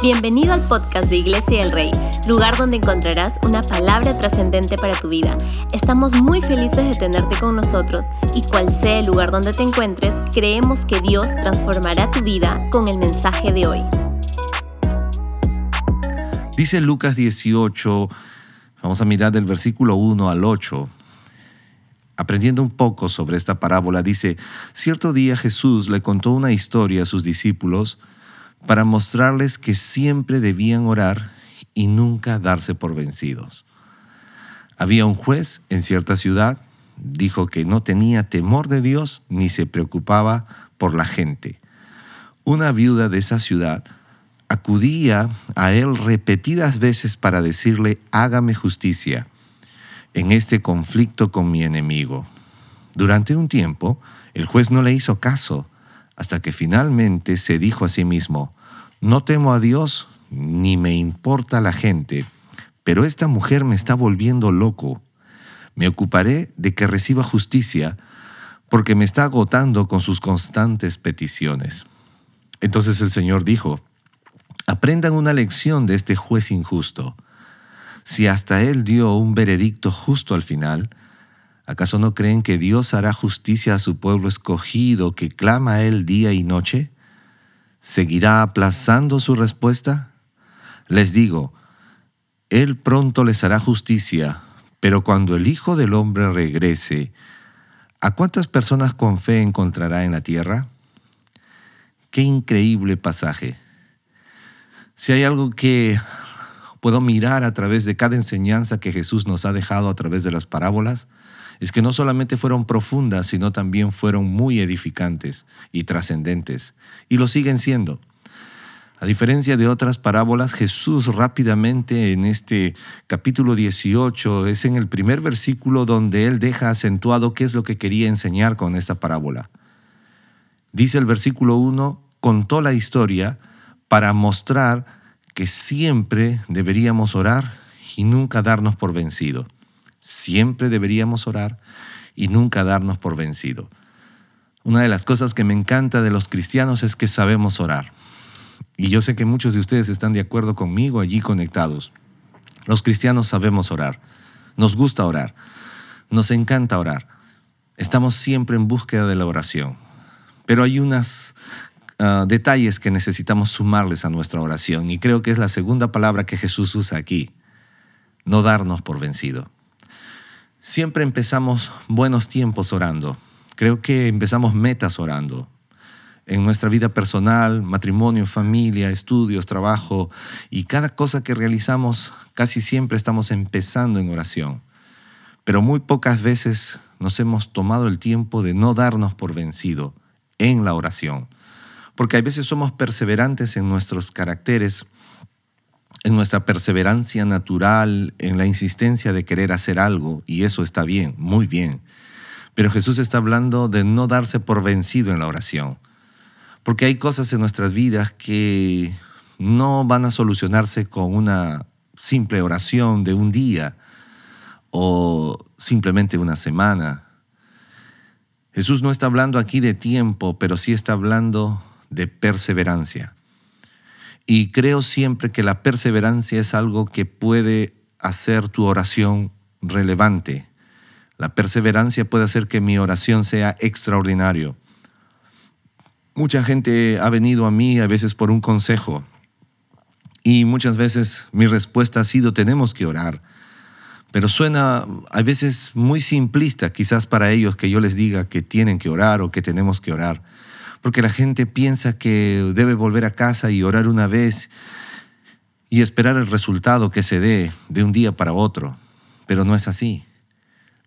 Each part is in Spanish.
Bienvenido al podcast de Iglesia del Rey, lugar donde encontrarás una palabra trascendente para tu vida. Estamos muy felices de tenerte con nosotros y cual sea el lugar donde te encuentres, creemos que Dios transformará tu vida con el mensaje de hoy. Dice Lucas 18, vamos a mirar del versículo 1 al 8. Aprendiendo un poco sobre esta parábola, dice, cierto día Jesús le contó una historia a sus discípulos para mostrarles que siempre debían orar y nunca darse por vencidos. Había un juez en cierta ciudad, dijo que no tenía temor de Dios ni se preocupaba por la gente. Una viuda de esa ciudad acudía a él repetidas veces para decirle, hágame justicia en este conflicto con mi enemigo. Durante un tiempo, el juez no le hizo caso, hasta que finalmente se dijo a sí mismo, no temo a Dios ni me importa la gente, pero esta mujer me está volviendo loco. Me ocuparé de que reciba justicia porque me está agotando con sus constantes peticiones. Entonces el Señor dijo, aprendan una lección de este juez injusto. Si hasta él dio un veredicto justo al final, ¿acaso no creen que Dios hará justicia a su pueblo escogido que clama a él día y noche? ¿Seguirá aplazando su respuesta? Les digo, Él pronto les hará justicia, pero cuando el Hijo del Hombre regrese, ¿a cuántas personas con fe encontrará en la tierra? Qué increíble pasaje. Si hay algo que puedo mirar a través de cada enseñanza que Jesús nos ha dejado a través de las parábolas, es que no solamente fueron profundas, sino también fueron muy edificantes y trascendentes, y lo siguen siendo. A diferencia de otras parábolas, Jesús rápidamente en este capítulo 18 es en el primer versículo donde él deja acentuado qué es lo que quería enseñar con esta parábola. Dice el versículo 1, contó la historia para mostrar que siempre deberíamos orar y nunca darnos por vencido. Siempre deberíamos orar y nunca darnos por vencido. Una de las cosas que me encanta de los cristianos es que sabemos orar. Y yo sé que muchos de ustedes están de acuerdo conmigo allí conectados. Los cristianos sabemos orar. Nos gusta orar. Nos encanta orar. Estamos siempre en búsqueda de la oración. Pero hay unos ah, detalles que necesitamos sumarles a nuestra oración. Y creo que es la segunda palabra que Jesús usa aquí. No darnos por vencido. Siempre empezamos buenos tiempos orando. Creo que empezamos metas orando. En nuestra vida personal, matrimonio, familia, estudios, trabajo y cada cosa que realizamos, casi siempre estamos empezando en oración. Pero muy pocas veces nos hemos tomado el tiempo de no darnos por vencido en la oración. Porque a veces somos perseverantes en nuestros caracteres en nuestra perseverancia natural, en la insistencia de querer hacer algo, y eso está bien, muy bien. Pero Jesús está hablando de no darse por vencido en la oración, porque hay cosas en nuestras vidas que no van a solucionarse con una simple oración de un día o simplemente una semana. Jesús no está hablando aquí de tiempo, pero sí está hablando de perseverancia. Y creo siempre que la perseverancia es algo que puede hacer tu oración relevante. La perseverancia puede hacer que mi oración sea extraordinario. Mucha gente ha venido a mí a veces por un consejo y muchas veces mi respuesta ha sido tenemos que orar. Pero suena a veces muy simplista quizás para ellos que yo les diga que tienen que orar o que tenemos que orar porque la gente piensa que debe volver a casa y orar una vez y esperar el resultado que se dé de un día para otro, pero no es así.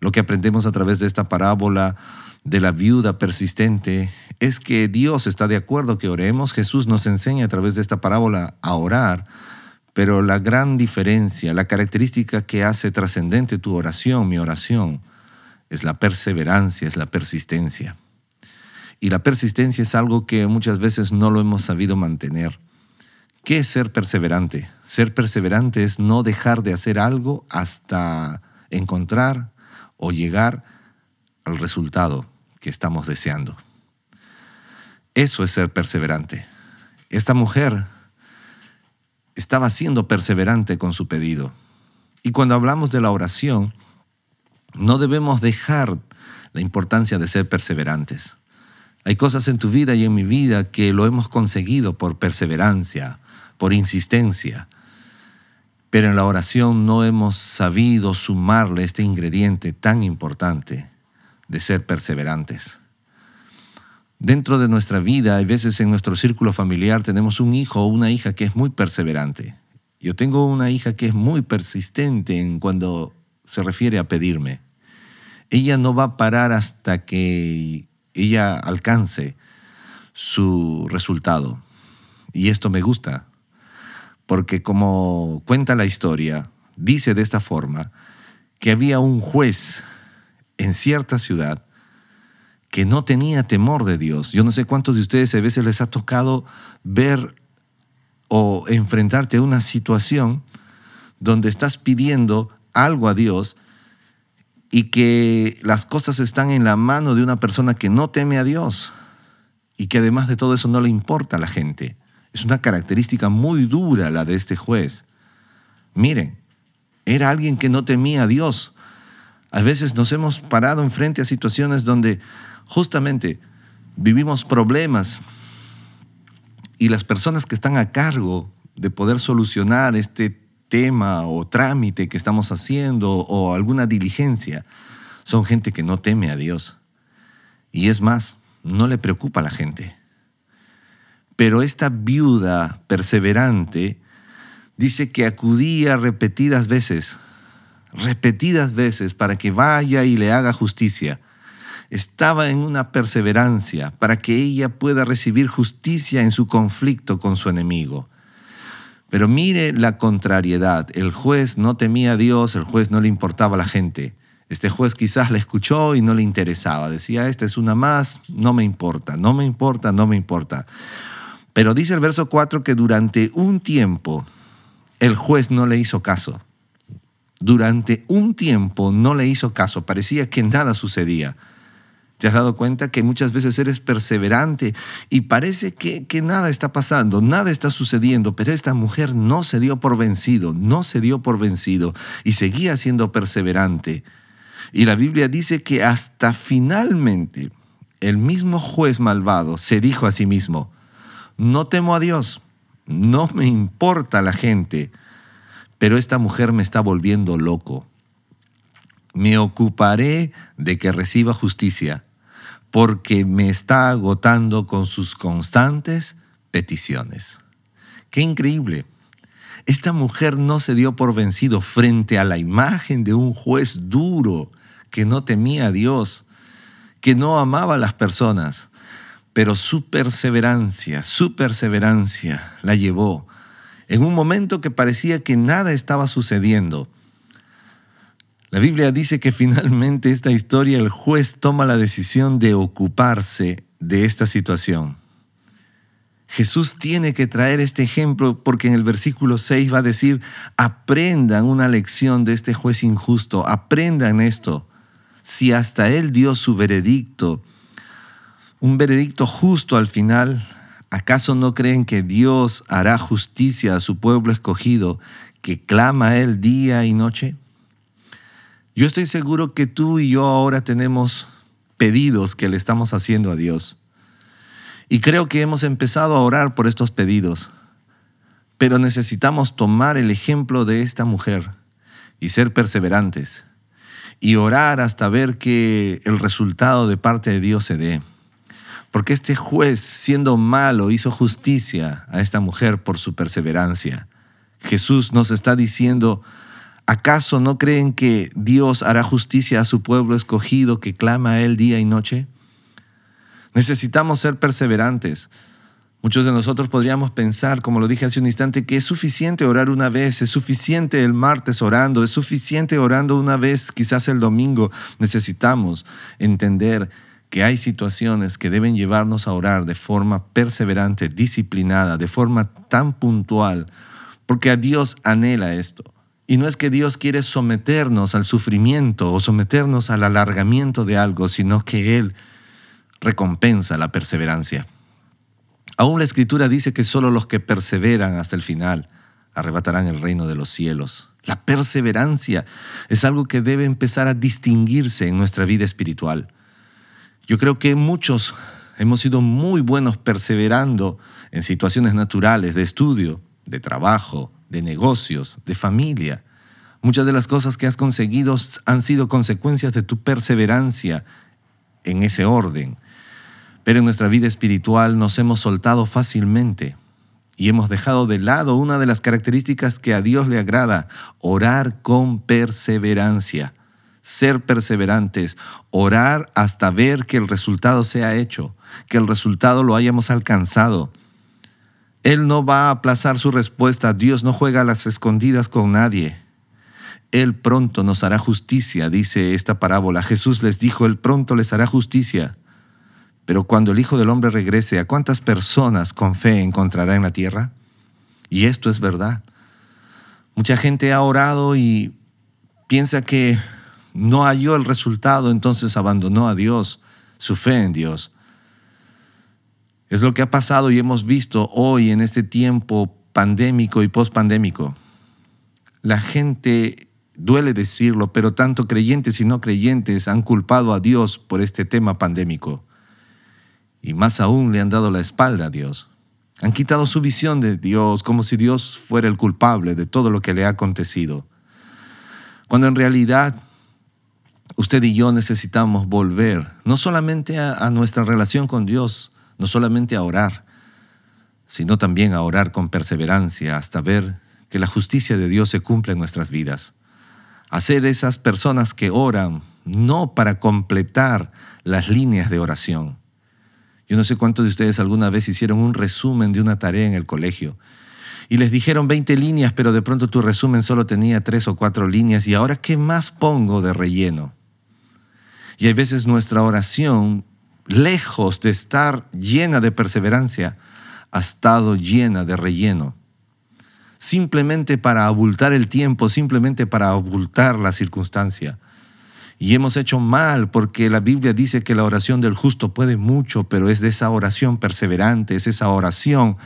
Lo que aprendemos a través de esta parábola de la viuda persistente es que Dios está de acuerdo que oremos. Jesús nos enseña a través de esta parábola a orar, pero la gran diferencia, la característica que hace trascendente tu oración, mi oración, es la perseverancia, es la persistencia. Y la persistencia es algo que muchas veces no lo hemos sabido mantener. ¿Qué es ser perseverante? Ser perseverante es no dejar de hacer algo hasta encontrar o llegar al resultado que estamos deseando. Eso es ser perseverante. Esta mujer estaba siendo perseverante con su pedido. Y cuando hablamos de la oración, no debemos dejar la importancia de ser perseverantes. Hay cosas en tu vida y en mi vida que lo hemos conseguido por perseverancia, por insistencia, pero en la oración no hemos sabido sumarle este ingrediente tan importante de ser perseverantes. Dentro de nuestra vida, hay veces en nuestro círculo familiar tenemos un hijo o una hija que es muy perseverante. Yo tengo una hija que es muy persistente en cuando se refiere a pedirme. Ella no va a parar hasta que ella alcance su resultado. Y esto me gusta, porque como cuenta la historia, dice de esta forma que había un juez en cierta ciudad que no tenía temor de Dios. Yo no sé cuántos de ustedes a veces les ha tocado ver o enfrentarte a una situación donde estás pidiendo algo a Dios y que las cosas están en la mano de una persona que no teme a Dios y que además de todo eso no le importa a la gente. Es una característica muy dura la de este juez. Miren, era alguien que no temía a Dios. A veces nos hemos parado enfrente a situaciones donde justamente vivimos problemas y las personas que están a cargo de poder solucionar este tema o trámite que estamos haciendo o alguna diligencia son gente que no teme a Dios. Y es más, no le preocupa a la gente. Pero esta viuda perseverante dice que acudía repetidas veces, repetidas veces para que vaya y le haga justicia. Estaba en una perseverancia para que ella pueda recibir justicia en su conflicto con su enemigo. Pero mire la contrariedad. El juez no temía a Dios, el juez no le importaba a la gente. Este juez quizás la escuchó y no le interesaba. Decía, esta es una más, no me importa, no me importa, no me importa. Pero dice el verso 4 que durante un tiempo el juez no le hizo caso. Durante un tiempo no le hizo caso. Parecía que nada sucedía. ¿Te has dado cuenta que muchas veces eres perseverante y parece que, que, nada está pasando, nada está sucediendo, pero esta mujer no se dio por vencido, no se dio por vencido y seguía siendo perseverante. Y la Biblia dice que hasta finalmente el mismo juez malvado se dijo a sí mismo, no temo a Dios, no me importa la gente, pero esta mujer me está volviendo loco. Me ocuparé de que reciba justicia porque me está agotando con sus constantes peticiones. Qué increíble. Esta mujer no se dio por vencido frente a la imagen de un juez duro que no temía a Dios, que no amaba a las personas, pero su perseverancia, su perseverancia la llevó en un momento que parecía que nada estaba sucediendo la Biblia dice que finalmente esta historia el juez toma la decisión de ocuparse de esta situación. Jesús tiene que traer este ejemplo porque en el versículo 6 va a decir, aprendan una lección de este juez injusto, aprendan esto. Si hasta él dio su veredicto, un veredicto justo al final, ¿acaso no creen que Dios hará justicia a su pueblo escogido que clama a él día y noche? Yo estoy seguro que tú y yo ahora tenemos pedidos que le estamos haciendo a Dios. Y creo que hemos empezado a orar por estos pedidos. Pero necesitamos tomar el ejemplo de esta mujer y ser perseverantes y orar hasta ver que el resultado de parte de Dios se dé. Porque este juez, siendo malo, hizo justicia a esta mujer por su perseverancia. Jesús nos está diciendo, ¿Acaso no creen que Dios hará justicia a su pueblo escogido que clama a Él día y noche? Necesitamos ser perseverantes. Muchos de nosotros podríamos pensar, como lo dije hace un instante, que es suficiente orar una vez, es suficiente el martes orando, es suficiente orando una vez, quizás el domingo. Necesitamos entender que hay situaciones que deben llevarnos a orar de forma perseverante, disciplinada, de forma tan puntual, porque a Dios anhela esto. Y no es que Dios quiere someternos al sufrimiento o someternos al alargamiento de algo, sino que Él recompensa la perseverancia. Aún la escritura dice que solo los que perseveran hasta el final arrebatarán el reino de los cielos. La perseverancia es algo que debe empezar a distinguirse en nuestra vida espiritual. Yo creo que muchos hemos sido muy buenos perseverando en situaciones naturales de estudio, de trabajo, de negocios, de familia. Muchas de las cosas que has conseguido han sido consecuencias de tu perseverancia en ese orden. Pero en nuestra vida espiritual nos hemos soltado fácilmente y hemos dejado de lado una de las características que a Dios le agrada, orar con perseverancia, ser perseverantes, orar hasta ver que el resultado sea hecho, que el resultado lo hayamos alcanzado. Él no va a aplazar su respuesta, Dios no juega a las escondidas con nadie. Él pronto nos hará justicia, dice esta parábola. Jesús les dijo, Él pronto les hará justicia. Pero cuando el Hijo del Hombre regrese, ¿a cuántas personas con fe encontrará en la tierra? Y esto es verdad. Mucha gente ha orado y piensa que no halló el resultado, entonces abandonó a Dios, su fe en Dios. Es lo que ha pasado y hemos visto hoy en este tiempo pandémico y pospandémico. La gente, duele decirlo, pero tanto creyentes y no creyentes han culpado a Dios por este tema pandémico y más aún le han dado la espalda a Dios. Han quitado su visión de Dios como si Dios fuera el culpable de todo lo que le ha acontecido. Cuando en realidad usted y yo necesitamos volver no solamente a, nuestra relación con Dios, no solamente a orar, sino también a orar con perseverancia hasta ver que la justicia de Dios se cumple en nuestras vidas. Hacer esas personas que oran no para completar las líneas de oración, yo no sé cuántos de ustedes alguna vez hicieron un resumen de una tarea en el colegio y les dijeron 20 líneas, pero de pronto tu resumen solo tenía tres o cuatro líneas y ahora ¿qué más pongo de relleno? Y hay veces nuestra oración, lejos de estar llena de perseverancia, ha estado llena de relleno. Simplemente para abultar el tiempo, simplemente para abultar la circunstancia. Y hemos hecho mal porque la Biblia dice que la oración del justo puede mucho, pero es de esa oración perseverante, es esa oración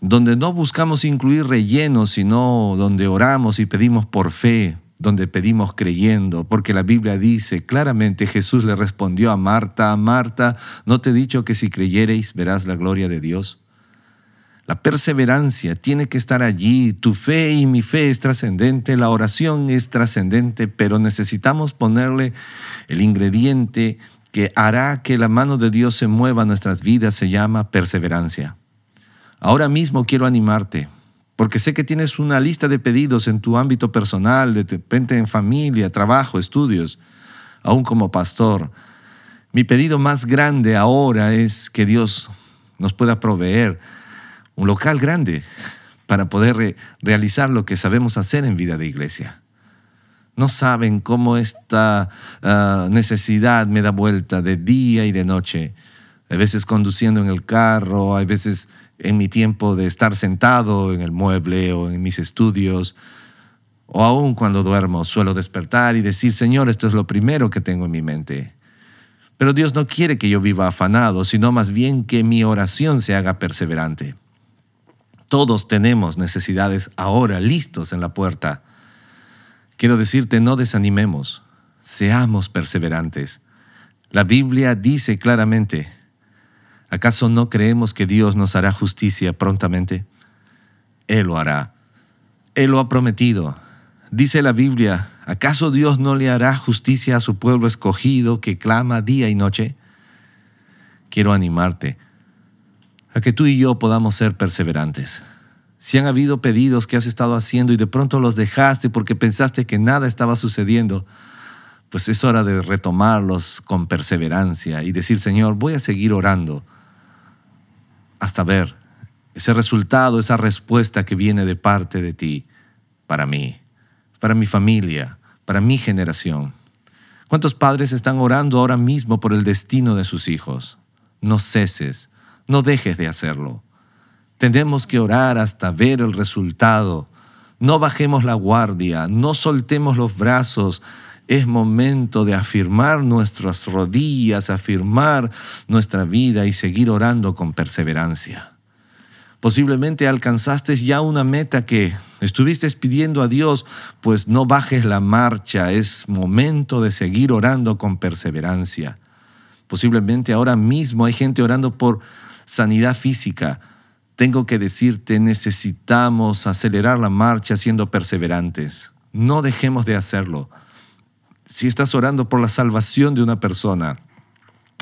donde no buscamos incluir relleno, sino donde oramos y pedimos por fe, donde pedimos creyendo, porque la Biblia dice claramente, Jesús le respondió a Marta, Marta, ¿no te he dicho que si creyereis verás la gloria de Dios? La perseverancia tiene que estar allí. Tu fe y mi fe es trascendente, la oración es trascendente, pero necesitamos ponerle el ingrediente que hará que la mano de Dios se mueva en nuestras vidas, se llama perseverancia. Ahora mismo quiero animarte, porque sé que tienes una lista de pedidos en tu ámbito personal, de repente en familia, trabajo, estudios, aún como pastor. Mi pedido más grande ahora es que Dios nos pueda proveer un local grande para poder realizar lo que sabemos hacer en vida de iglesia. No saben cómo esta ah, necesidad me da vuelta de día y de noche. A veces conduciendo en el carro, a veces en mi tiempo de estar sentado en el mueble o en mis estudios, o aún cuando duermo, suelo despertar y decir, Señor, esto es lo primero que tengo en mi mente. Pero Dios no quiere que yo viva afanado, sino más bien que mi oración se haga perseverante. Todos tenemos necesidades ahora listos en la puerta. Quiero decirte, no desanimemos, seamos perseverantes. La Biblia dice claramente, ¿acaso no creemos que Dios nos hará justicia prontamente? Él lo hará. Él lo ha prometido. Dice la Biblia, ¿acaso Dios no le hará justicia a su pueblo escogido que clama día y noche? Quiero animarte a que tú y yo podamos ser perseverantes. Si han habido pedidos que has estado haciendo y de pronto los dejaste porque pensaste que nada estaba sucediendo, pues es hora de retomarlos con perseverancia y decir, Señor, voy a seguir orando hasta ver ese resultado, esa respuesta que viene de parte de ti para mí, para mi familia, para mi generación. ¿Cuántos padres están orando ahora mismo por el destino de sus hijos? No ceses, no dejes de hacerlo. Tenemos que orar hasta ver el resultado. No bajemos la guardia, no soltemos los brazos. Es momento de afirmar nuestras rodillas, afirmar nuestra vida y seguir orando con perseverancia. Posiblemente alcanzaste ya una meta que estuviste pidiendo a Dios, pues no bajes la marcha, es momento de seguir orando con perseverancia. Posiblemente ahora mismo hay gente orando por sanidad física. Tengo que decirte, necesitamos acelerar la marcha siendo perseverantes. No dejemos de hacerlo. Si estás orando por la salvación de una persona,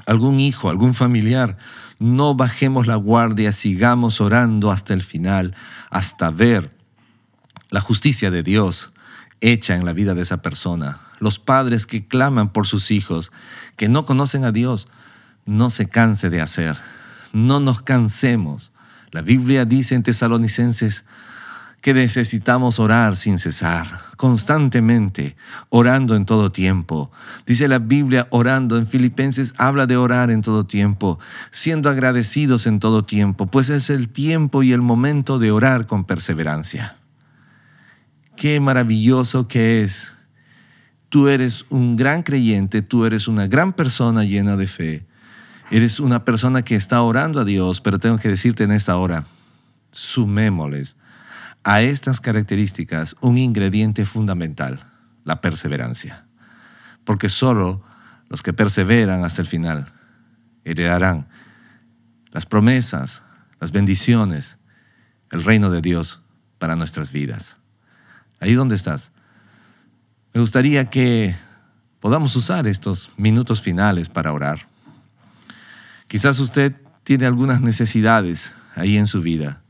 algún hijo, algún familiar, no bajemos la guardia, sigamos orando hasta el final, hasta ver la justicia de Dios hecha en la vida de esa persona. Los padres que claman por sus hijos, que no conocen a Dios, no se canse de hacer. No nos cansemos. La Biblia dice en Tesalonicenses, que necesitamos orar sin cesar, constantemente, orando en todo tiempo. Dice la Biblia, orando en Filipenses, habla de orar en todo tiempo, siendo agradecidos en todo tiempo, pues es el tiempo y el momento de orar con perseverancia. Qué maravilloso que es. Tú eres un gran creyente, tú eres una gran persona llena de fe. Eres una persona que está orando a Dios, pero tengo que decirte en esta hora, sumémosles a estas características un ingrediente fundamental, la perseverancia. Porque solo los que perseveran hasta el final heredarán las promesas, las bendiciones, el reino de Dios para nuestras vidas. Ahí donde estás. Me gustaría que podamos usar estos minutos finales para orar. Quizás usted tiene algunas necesidades ahí en su vida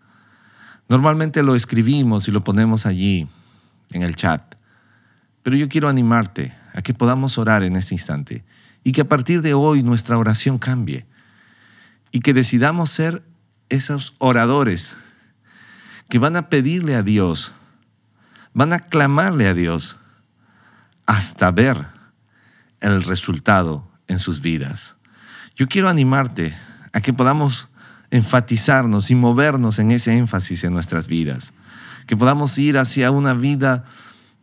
Normalmente lo escribimos y lo ponemos allí en el chat, pero yo quiero animarte a que podamos orar en este instante y que a partir de hoy nuestra oración cambie y que decidamos ser esos oradores que van a pedirle a Dios, van a clamarle a Dios hasta ver el resultado en sus vidas. Yo quiero animarte a que podamos enfatizarnos y movernos en ese énfasis en nuestras vidas. Que podamos ir hacia una vida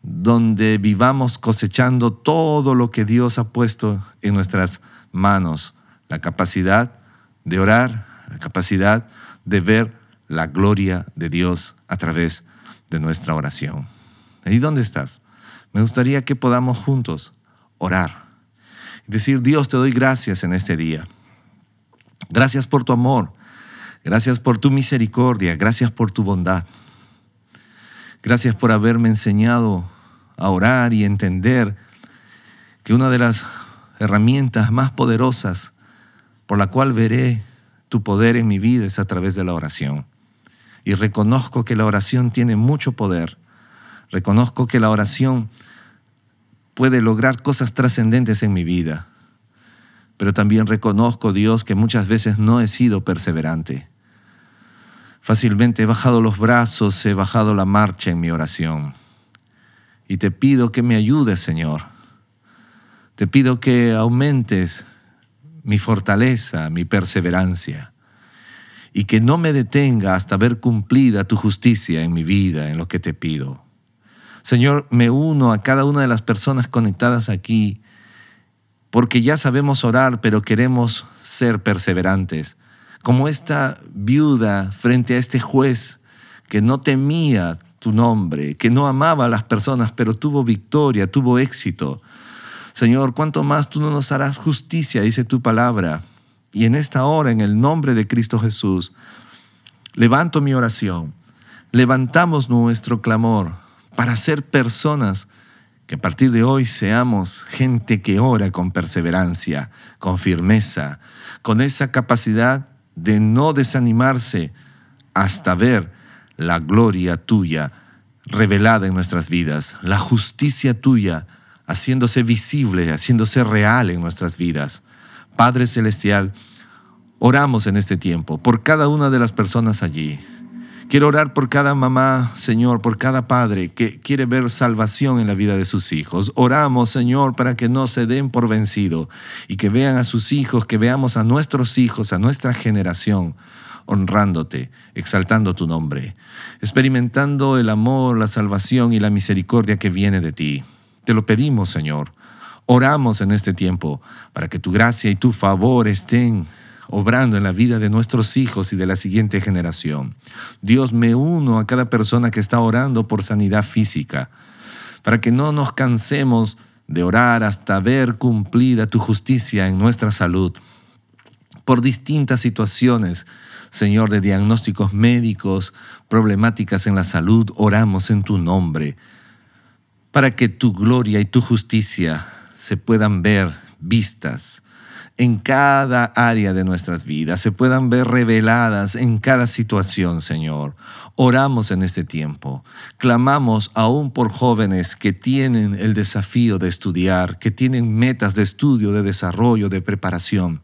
donde vivamos cosechando todo lo que Dios ha puesto en nuestras manos. La capacidad de orar, la capacidad de ver la gloria de Dios a través de nuestra oración. ¿Ahí dónde estás? Me gustaría que podamos juntos orar decir, Dios, te doy gracias en este día. Gracias por tu amor. Gracias por tu misericordia, gracias por tu bondad. Gracias por haberme enseñado a orar y entender que una de las herramientas más poderosas por la cual veré tu poder en mi vida es a través de la oración. Y reconozco que la oración tiene mucho poder. Reconozco que la oración puede lograr cosas trascendentes en mi vida. Pero también reconozco, Dios, que muchas veces no he sido perseverante. Fácilmente he bajado los brazos, he bajado la marcha en mi oración. Y te pido que me ayudes, Señor. Te pido que aumentes mi fortaleza, mi perseverancia. Y que no me detenga hasta ver cumplida tu justicia en mi vida, en lo que te pido. Señor, me uno a cada una de las personas conectadas aquí, porque ya sabemos orar, pero queremos ser perseverantes como esta viuda frente a este juez que no temía tu nombre, que no amaba a las personas, pero tuvo victoria, tuvo éxito. Señor, ¿cuánto más tú no nos harás justicia? Dice tu palabra. Y en esta hora, en el nombre de Cristo Jesús, levanto mi oración, levantamos nuestro clamor para ser personas que a partir de hoy seamos gente que ora con perseverancia, con firmeza, con esa capacidad de no desanimarse hasta ver la gloria tuya revelada en nuestras vidas, la justicia tuya haciéndose visible, haciéndose real en nuestras vidas. Padre Celestial, oramos en este tiempo por cada una de las personas allí Quiero orar por cada mamá, Señor, por cada padre que quiere ver salvación en la vida de sus hijos. Oramos, Señor, para que no se den por vencido y que vean a sus hijos, que veamos a nuestros hijos, a nuestra generación, honrándote, exaltando tu nombre, experimentando el amor, la salvación y la misericordia que viene de ti. Te lo pedimos, Señor. Oramos en este tiempo para que tu gracia y tu favor estén obrando en la vida de nuestros hijos y de la siguiente generación. Dios, me uno a cada persona que está orando por sanidad física, para que no nos cansemos de orar hasta ver cumplida tu justicia en nuestra salud. Por distintas situaciones, Señor, de diagnósticos médicos, problemáticas en la salud, oramos en tu nombre, para que tu gloria y tu justicia se puedan ver vistas en cada área de nuestras vidas, se puedan ver reveladas en cada situación, Señor. Oramos en este tiempo, clamamos aún por jóvenes que tienen el desafío de estudiar, que tienen metas de estudio, de desarrollo, de preparación.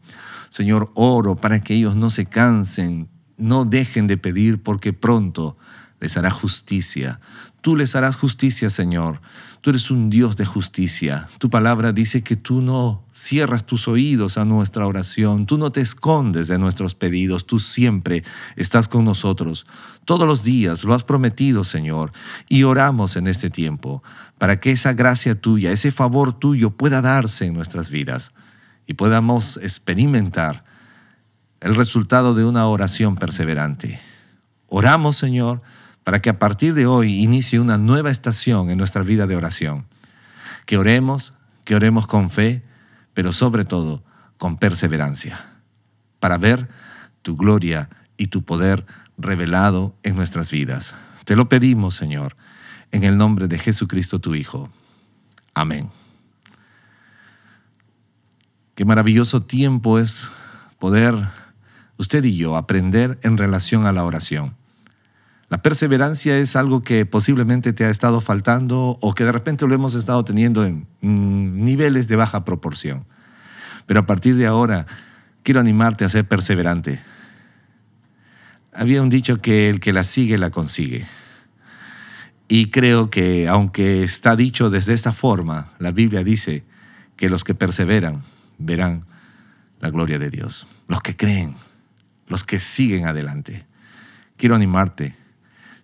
Señor, oro para que ellos no se cansen, no dejen de pedir porque pronto les hará justicia. Tú les harás justicia, Señor. Tú eres un Dios de justicia. Tu palabra dice que tú no cierras tus oídos a nuestra oración, tú no te escondes de nuestros pedidos, tú siempre estás con nosotros. Todos los días lo has prometido, Señor, y oramos en este tiempo para que esa gracia tuya, ese favor tuyo pueda darse en nuestras vidas y podamos experimentar el resultado de una oración perseverante. Oramos, Señor, para que a partir de hoy inicie una nueva estación en nuestra vida de oración. Que oremos, que oremos con fe, pero sobre todo con perseverancia, para ver tu gloria y tu poder revelado en nuestras vidas. Te lo pedimos, Señor, en el nombre de Jesucristo tu Hijo. Amén. Qué maravilloso tiempo es poder usted y yo aprender en relación a la oración. La perseverancia es algo que posiblemente te ha estado faltando o que de repente lo hemos estado teniendo en mm, niveles de baja proporción. Pero a partir de ahora, quiero animarte a ser perseverante. Había un dicho que el que la sigue, la consigue. Y creo que aunque está dicho desde esta forma, la Biblia dice que los que perseveran verán la gloria de Dios. Los que creen, los que siguen adelante. Quiero animarte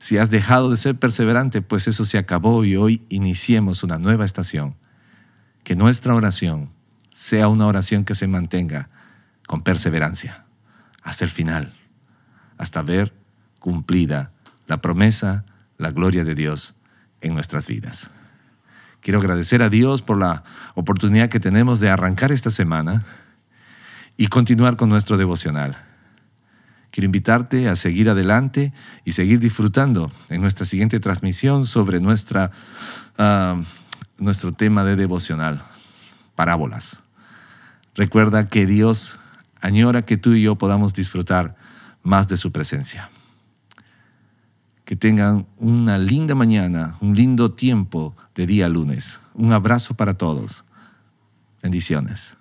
si has dejado de ser perseverante, pues eso se acabó y hoy iniciemos una nueva estación. Que nuestra oración sea una oración que se mantenga con perseverancia hasta el final, hasta ver cumplida la promesa, la gloria de Dios en nuestras vidas. Quiero agradecer a Dios por la oportunidad que tenemos de arrancar esta semana y continuar con nuestro devocional. Quiero invitarte a seguir adelante y seguir disfrutando en nuestra siguiente transmisión sobre nuestra, ah, nuestro tema de devocional, parábolas. Recuerda que Dios añora que tú y yo podamos disfrutar más de su presencia. Que tengan una linda mañana, un lindo tiempo de día lunes. Un abrazo para todos. Bendiciones.